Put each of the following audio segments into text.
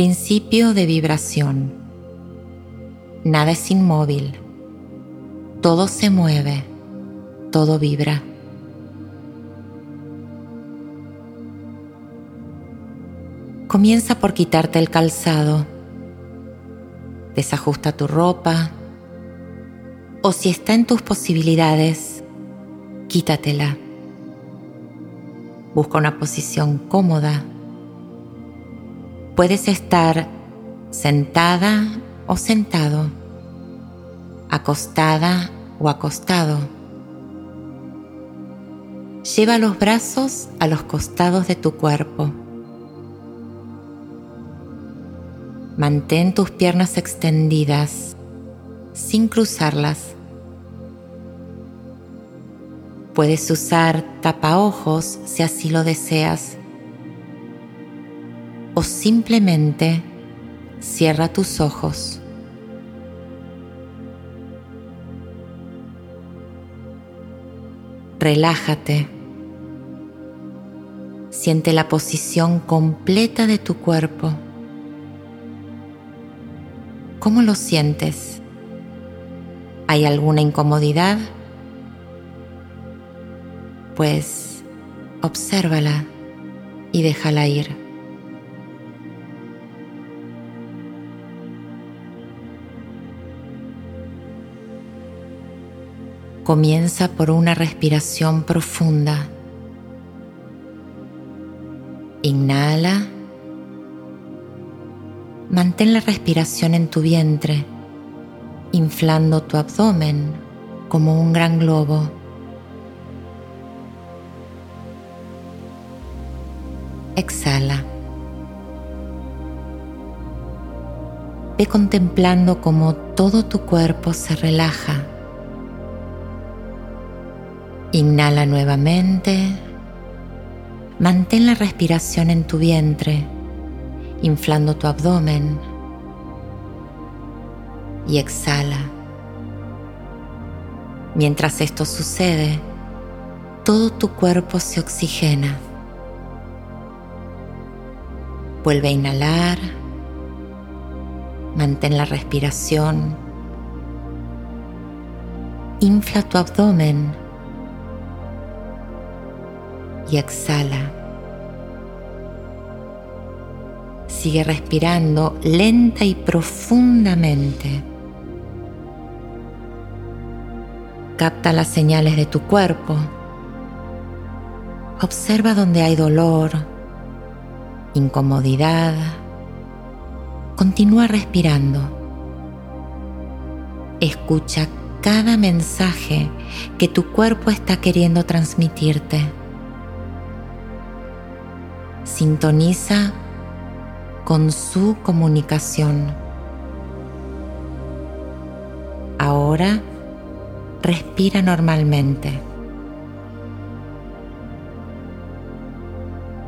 Principio de vibración. Nada es inmóvil. Todo se mueve. Todo vibra. Comienza por quitarte el calzado. Desajusta tu ropa. O si está en tus posibilidades, quítatela. Busca una posición cómoda. Puedes estar sentada o sentado, acostada o acostado. Lleva los brazos a los costados de tu cuerpo. Mantén tus piernas extendidas sin cruzarlas. Puedes usar tapaojos si así lo deseas. O simplemente cierra tus ojos. Relájate. Siente la posición completa de tu cuerpo. ¿Cómo lo sientes? ¿Hay alguna incomodidad? pues obsérvala y déjala ir. Comienza por una respiración profunda. Inhala. Mantén la respiración en tu vientre, inflando tu abdomen como un gran globo. exhala. Ve contemplando cómo todo tu cuerpo se relaja. Inhala nuevamente. Mantén la respiración en tu vientre, inflando tu abdomen. Y exhala. Mientras esto sucede, todo tu cuerpo se oxigena. Vuelve a inhalar. Mantén la respiración. Infla tu abdomen y exhala. Sigue respirando lenta y profundamente. Capta las señales de tu cuerpo. Observa donde hay dolor, incomodidad. Continúa respirando. Escucha cada mensaje que tu cuerpo está queriendo transmitirte. Sintoniza con su comunicación. Ahora respira normalmente.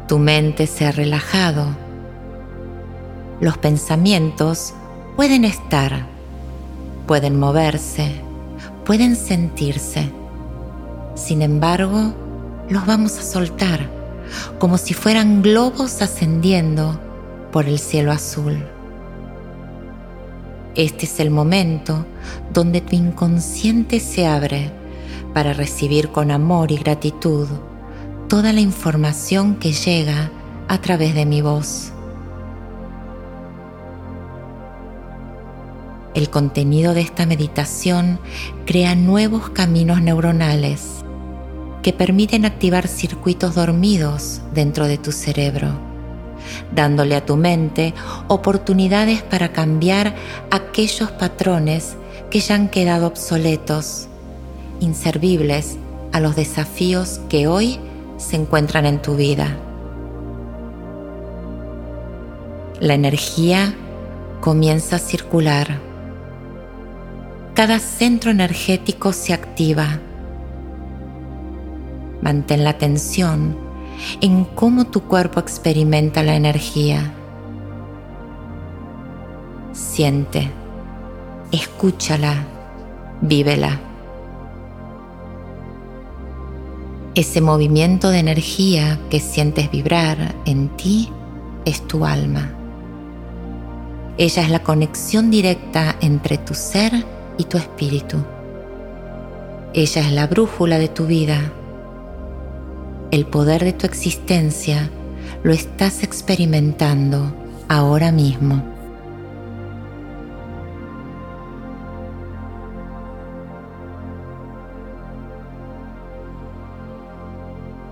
Tu mente se ha relajado. Los pensamientos pueden estar, pueden moverse, pueden sentirse. Sin embargo, los vamos a soltar como si fueran globos ascendiendo por el cielo azul. Este es el momento donde tu inconsciente se abre para recibir con amor y gratitud toda la información que llega a través de mi voz. El contenido de esta meditación crea nuevos caminos neuronales que permiten activar circuitos dormidos dentro de tu cerebro, dándole a tu mente oportunidades para cambiar aquellos patrones que ya han quedado obsoletos, inservibles a los desafíos que hoy se encuentran en tu vida. La energía comienza a circular. Cada centro energético se activa. Mantén la atención en cómo tu cuerpo experimenta la energía. Siente, escúchala, vívela. Ese movimiento de energía que sientes vibrar en ti es tu alma. Ella es la conexión directa entre tu ser y tu espíritu. Ella es la brújula de tu vida. El poder de tu existencia lo estás experimentando ahora mismo.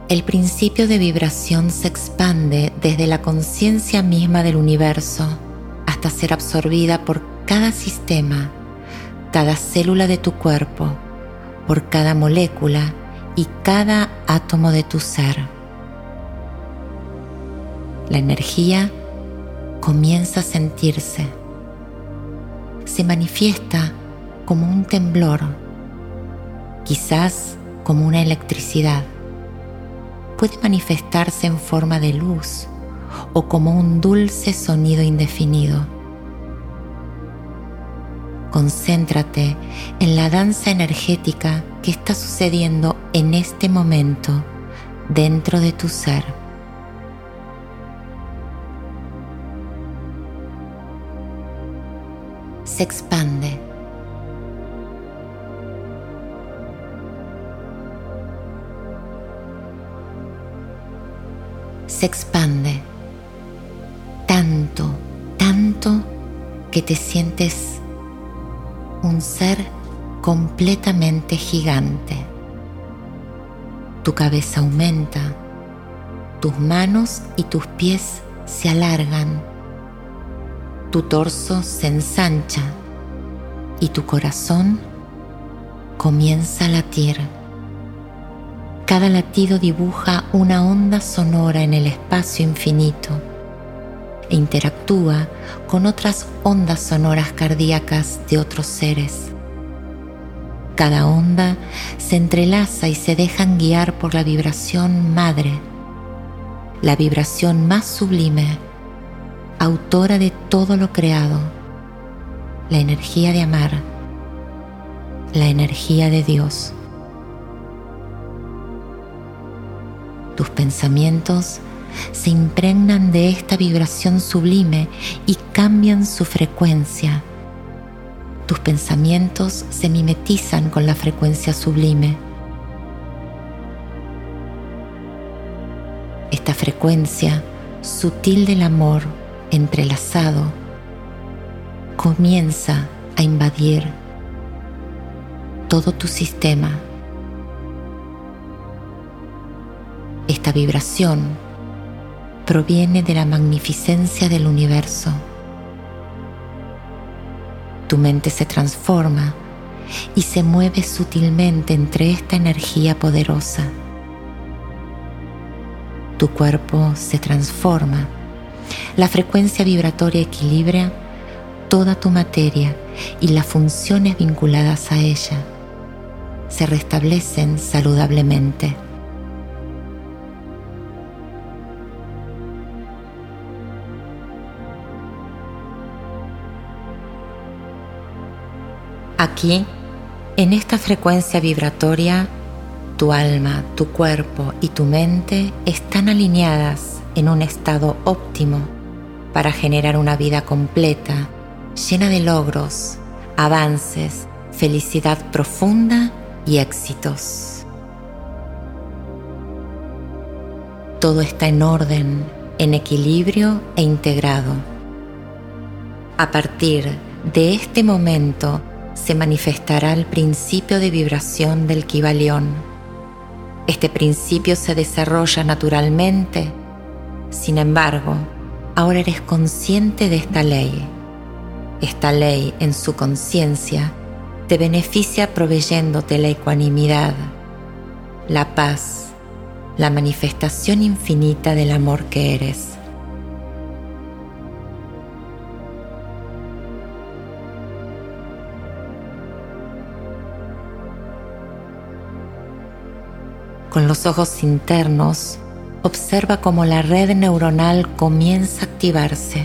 El principio de vibración se expande desde la conciencia misma del universo hasta ser absorbida por cada sistema, cada célula de tu cuerpo, por cada molécula y cada átomo de tu ser. La energía comienza a sentirse. Se manifiesta como un temblor, quizás como una electricidad puede manifestarse en forma de luz o como un dulce sonido indefinido. Concéntrate en la danza energética que está sucediendo en este momento dentro de tu ser. Se expande se expande tanto, tanto que te sientes un ser completamente gigante. Tu cabeza aumenta, tus manos y tus pies se alargan, tu torso se ensancha y tu corazón comienza a latir. Cada latido dibuja una onda sonora en el espacio infinito e interactúa con otras ondas sonoras cardíacas de otros seres. Cada onda se entrelaza y se dejan guiar por la vibración madre, la vibración más sublime, autora de todo lo creado, la energía de amar, la energía de Dios. tus pensamientos se impregnan de esta vibración sublime y cambian su frecuencia. Tus pensamientos se mimetizan con la frecuencia sublime. Esta frecuencia sutil del amor entrelazado comienza a invadir todo tu sistema Esta vibración proviene de la magnificencia del universo. Tu mente se transforma y se mueve sutilmente entre esta energía poderosa. Tu cuerpo se transforma. La frecuencia vibratoria equilibra toda tu materia y las funciones vinculadas a ella se restablecen saludablemente. Aquí, en esta frecuencia vibratoria, tu alma, tu cuerpo y tu mente están alineadas en un estado óptimo para generar una vida completa, llena de logros, avances, felicidad profunda y éxitos. Todo está en orden, en equilibrio e integrado. A partir de este momento, se manifestará el principio de vibración del Kibalión. Este principio se desarrolla naturalmente, sin embargo, ahora eres consciente de esta ley. Esta ley en su conciencia te beneficia proveyéndote la ecuanimidad, la paz, la manifestación infinita del amor que eres. Con los ojos internos, observa cómo la red neuronal comienza a activarse.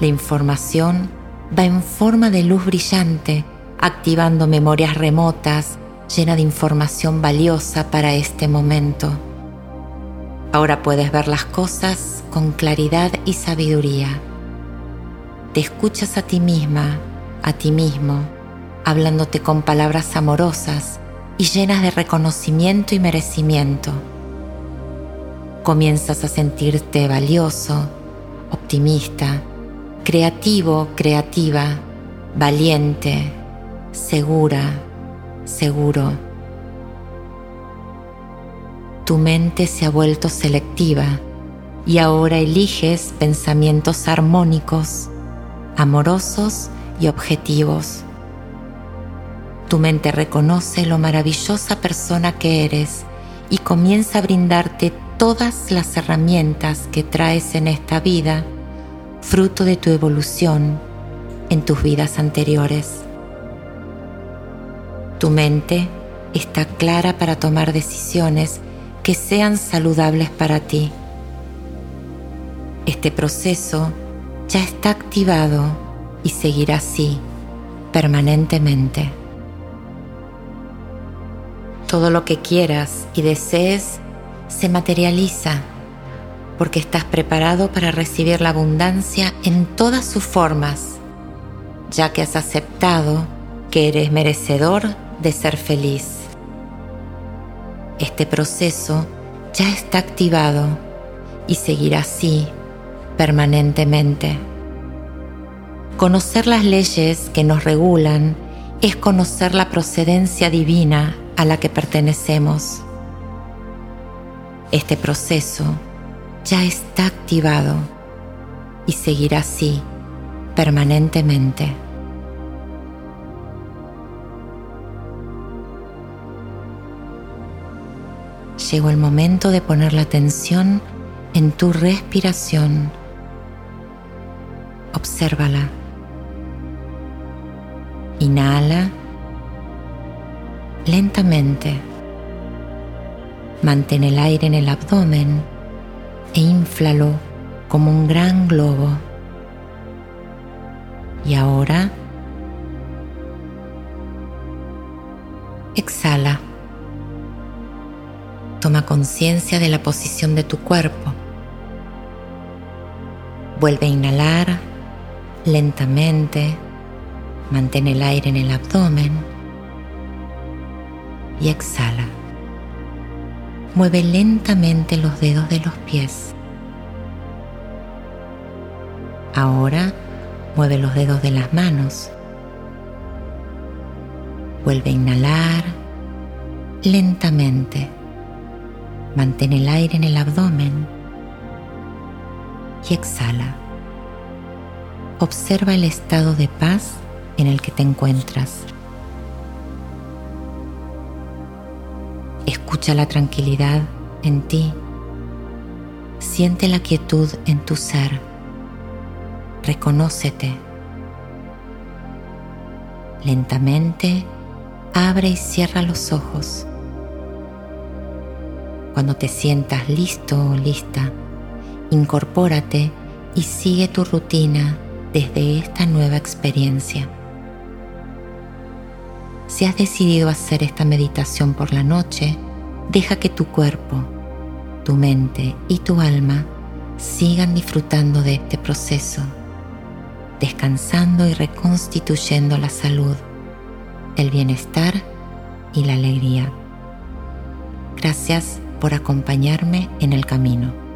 La información va en forma de luz brillante, activando memorias remotas llena de información valiosa para este momento. Ahora puedes ver las cosas con claridad y sabiduría. te escuchas a ti misma, a ti mismo, hablándote con palabras amorosas y llenas de reconocimiento y merecimiento. Comienzas a sentirte valioso, optimista, creativo, creativa, valiente, segura, seguro. Tu mente se ha vuelto selectiva y ahora eliges pensamientos armónicos, amorosos y objetivos. Tu mente reconoce lo maravillosa persona que eres y comienza a brindarte todas las herramientas que traes en esta vida, fruto de tu evolución en tus vidas anteriores. Tu mente está clara para tomar decisiones que sean saludables para ti. Este proceso ya está activado y seguirá así permanentemente. Todo lo que quieras y desees se materializa porque estás preparado para recibir la abundancia en todas sus formas, ya que has aceptado que eres merecedor de ser feliz. Este proceso ya está activado y seguirá así permanentemente. Conocer las leyes que nos regulan es conocer la procedencia divina a la que pertenecemos. Este proceso ya está activado y seguirá así permanentemente. Llegó el momento de poner la atención en tu respiración. Obsérvala. Inhala lentamente. Mantén el aire en el abdomen e inflalo como un gran globo. Y ahora exhala. Toma conciencia de la posición de tu cuerpo. Vuelve a inhalar lentamente. Mantén el aire en el abdomen y exhala. Mueve lentamente los dedos de los pies. Ahora mueve los dedos de las manos. Vuelve a inhalar lentamente. Mantén el aire en el abdomen y exhala. Observa el estado de paz en el que te encuentras. Escucha la tranquilidad en ti. Siente la quietud en tu ser. Reconócete. Lentamente abre y cierra los ojos. Cuando te sientas listo o lista, incorpórate y sigue tu rutina desde esta nueva experiencia. Si has decidido hacer esta meditación por la noche, Deja que tu cuerpo, tu mente y tu alma sigan disfrutando de este proceso, descansando y reconstituyendo la salud, el bienestar y la alegría. Gracias por acompañarme en el camino.